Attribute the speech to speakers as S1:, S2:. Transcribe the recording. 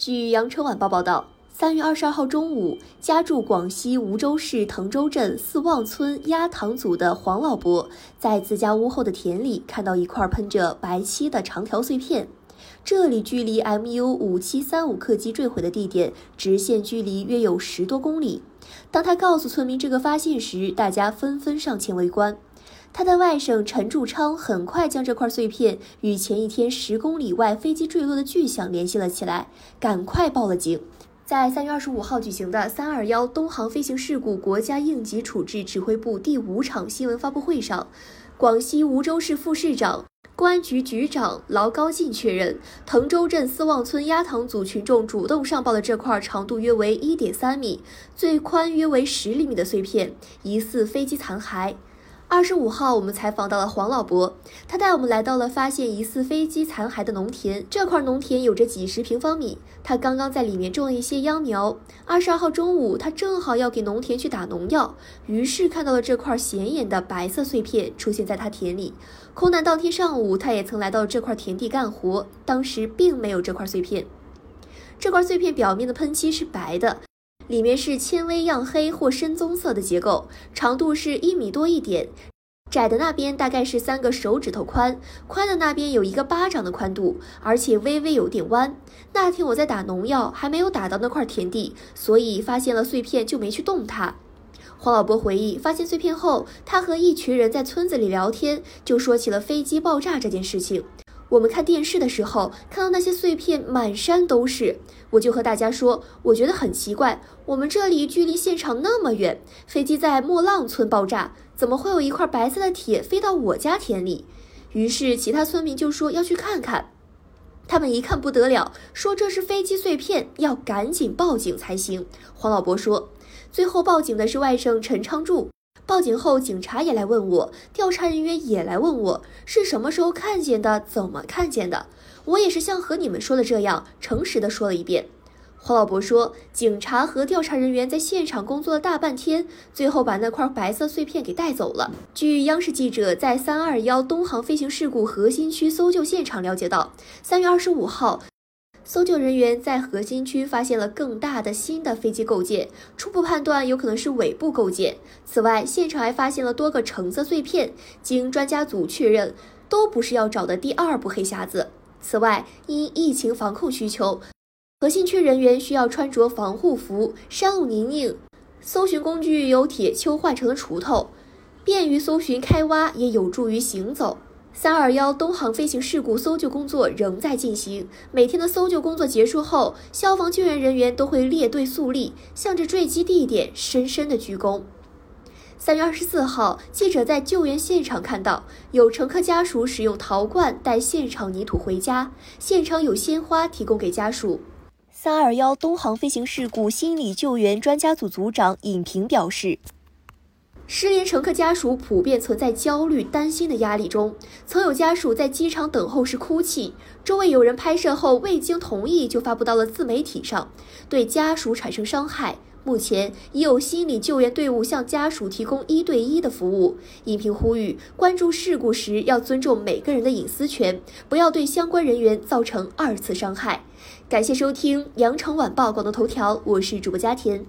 S1: 据羊城晚报报道，三月二十二号中午，家住广西梧州市藤州镇四旺村鸭塘组的黄老伯，在自家屋后的田里看到一块喷着白漆的长条碎片。这里距离 MU 五七三五客机坠毁的地点直线距离约有十多公里。当他告诉村民这个发现时，大家纷纷上前围观。他的外甥陈柱昌很快将这块碎片与前一天十公里外飞机坠落的巨响联系了起来，赶快报了警。在三月二十五号举行的“三二幺”东航飞行事故国家应急处置指挥部第五场新闻发布会上，广西梧州市副市长。公安局局长劳高进确认，滕州镇四旺村鸭塘组群众主动上报的这块长度约为一点三米、最宽约为十厘米的碎片，疑似飞机残骸。二十五号，我们采访到了黄老伯，他带我们来到了发现疑似飞机残骸的农田。这块农田有着几十平方米，他刚刚在里面种了一些秧苗。二十二号中午，他正好要给农田去打农药，于是看到了这块显眼的白色碎片出现在他田里。空难当天上午，他也曾来到这块田地干活，当时并没有这块碎片。这块碎片表面的喷漆是白的。里面是纤维样黑或深棕色的结构，长度是一米多一点，窄的那边大概是三个手指头宽，宽的那边有一个巴掌的宽度，而且微微有点弯。那天我在打农药，还没有打到那块田地，所以发现了碎片就没去动它。黄老伯回忆，发现碎片后，他和一群人在村子里聊天，就说起了飞机爆炸这件事情。我们看电视的时候，看到那些碎片满山都是，我就和大家说，我觉得很奇怪，我们这里距离现场那么远，飞机在莫浪村爆炸，怎么会有一块白色的铁飞到我家田里？于是其他村民就说要去看看，他们一看不得了，说这是飞机碎片，要赶紧报警才行。黄老伯说，最后报警的是外甥陈昌柱。报警后，警察也来问我，调查人员也来问我是什么时候看见的，怎么看见的。我也是像和你们说的这样，诚实的说了一遍。黄老伯说，警察和调查人员在现场工作了大半天，最后把那块白色碎片给带走了。据央视记者在三二幺东航飞行事故核心区搜救现场了解到，三月二十五号。搜救人员在核心区发现了更大的新的飞机构件，初步判断有可能是尾部构件。此外，现场还发现了多个橙色碎片，经专家组确认，都不是要找的第二部黑匣子。此外，因疫情防控需求，核心区人员需要穿着防护服。山路泥泞，搜寻工具由铁锹换成了锄头，便于搜寻开挖，也有助于行走。三二幺东航飞行事故搜救工作仍在进行。每天的搜救工作结束后，消防救援人员都会列队肃立，向着坠机地点深深的鞠躬。三月二十四号，记者在救援现场看到有乘客家属使用陶罐带现场泥土回家，现场有鲜花提供给家属。三二幺东航飞行事故心理救援专家组组长尹平表示。失联乘客家属普遍存在焦虑、担心的压力中，曾有家属在机场等候时哭泣，周围有人拍摄后未经同意就发布到了自媒体上，对家属产生伤害。目前已有心理救援队伍向家属提供一对一的服务。影评呼吁，关注事故时要尊重每个人的隐私权，不要对相关人员造成二次伤害。感谢收听羊城晚报广东头条，我是主播佳田。